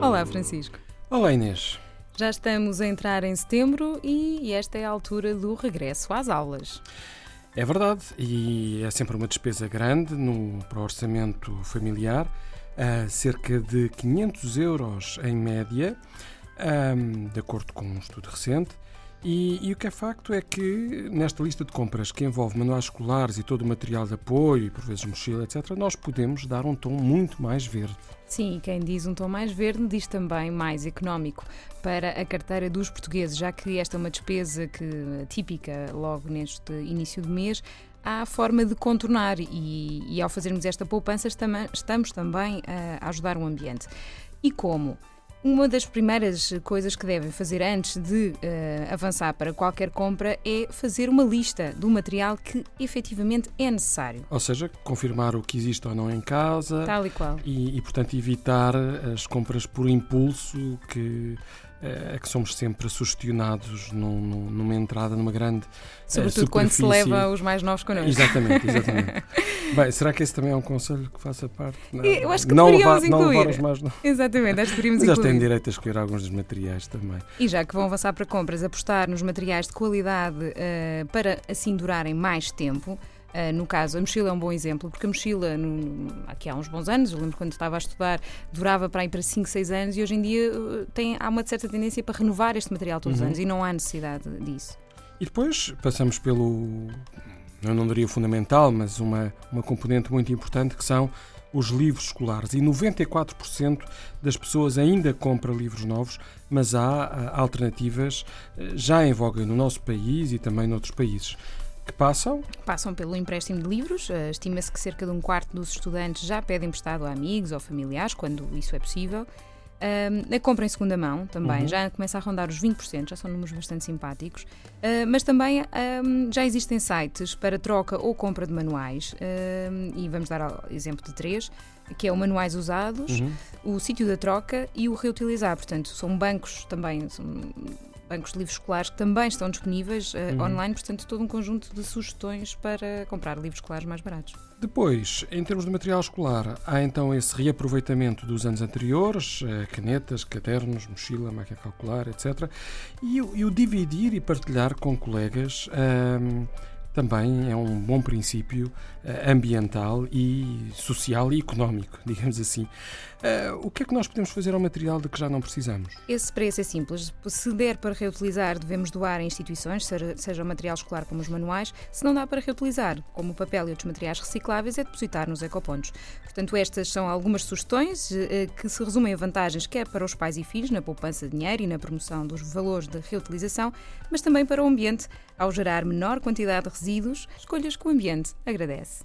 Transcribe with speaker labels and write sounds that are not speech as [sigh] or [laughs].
Speaker 1: Olá, Francisco.
Speaker 2: Olá, Inês.
Speaker 1: Já estamos a entrar em setembro e esta é a altura do regresso às aulas.
Speaker 2: É verdade, e é sempre uma despesa grande no, para o orçamento familiar, uh, cerca de 500 euros em média, um, de acordo com um estudo recente. E, e, o que é facto é que nesta lista de compras que envolve manuais escolares e todo o material de apoio, e por vezes mochila, etc., nós podemos dar um tom muito mais verde.
Speaker 1: Sim, quem diz um tom mais verde diz também mais económico para a carteira dos portugueses, já que esta é uma despesa que típica logo neste início de mês. Há forma de contornar e, e ao fazermos esta poupança estamos também a ajudar o ambiente. E como? Uma das primeiras coisas que devem fazer antes de uh, avançar para qualquer compra é fazer uma lista do material que efetivamente é necessário.
Speaker 2: Ou seja, confirmar o que existe ou não em casa.
Speaker 1: Tal e qual.
Speaker 2: E, e portanto, evitar as compras por impulso que é que somos sempre sugestionados num, numa entrada numa grande
Speaker 1: Sobretudo uh, quando se leva os mais novos connosco.
Speaker 2: Exatamente, exatamente. [laughs] Bem, será que esse também é um conselho que faça parte?
Speaker 1: Não, Eu acho que não levar,
Speaker 2: não levar os mais novos.
Speaker 1: Exatamente, acho que deveríamos
Speaker 2: Mas
Speaker 1: incluir.
Speaker 2: têm direito a escolher alguns dos materiais também.
Speaker 1: E já que vão avançar para compras, apostar nos materiais de qualidade uh, para assim durarem mais tempo. Uh, no caso, a mochila é um bom exemplo, porque a mochila, no, aqui há uns bons anos, eu lembro quando estava a estudar, durava para ir para 5, 6 anos e hoje em dia uh, tem, há uma certa tendência para renovar este material todos os uhum. anos e não há necessidade disso.
Speaker 2: E depois passamos pelo, eu não diria fundamental, mas uma, uma componente muito importante que são os livros escolares. E 94% das pessoas ainda compra livros novos, mas há uh, alternativas já em voga no nosso país e também noutros países que passam?
Speaker 1: Passam pelo empréstimo de livros. Uh, Estima-se que cerca de um quarto dos estudantes já pedem emprestado a amigos ou familiares, quando isso é possível. Uh, a compra em segunda mão também uhum. já começa a rondar os 20%, já são números bastante simpáticos. Uh, mas também já existem sites para troca ou compra de manuais, e vamos dar exemplo de três, que é o Manuais Usados, uhum. o Sítio da Troca e o Reutilizar. Portanto, são bancos também, são bancos de livros escolares que também estão disponíveis uh, uhum. online, portanto, todo um conjunto de sugestões para comprar livros escolares mais baratos.
Speaker 2: Depois, em termos de material escolar, há então esse reaproveitamento dos anos anteriores, uh, canetas, cadernos, mochila, máquina calcular, etc. E, e, o dividir e partilhar com colegas. Também é um bom princípio uh, ambiental e social e económico, [laughs] digamos assim. Uh, o que é que nós podemos fazer ao material de que já não precisamos?
Speaker 1: Esse preço é simples. Se der para reutilizar, devemos doar em instituições, seja o material escolar como os manuais. Se não dá para reutilizar, como o papel e outros materiais recicláveis, é depositar nos ecopontos. Portanto, estas são algumas sugestões uh, que se resumem a vantagens quer para os pais e filhos na poupança de dinheiro e na promoção dos valores de reutilização, mas também para o ambiente, ao gerar menor quantidade de resíduos, escolhas que o ambiente agradece.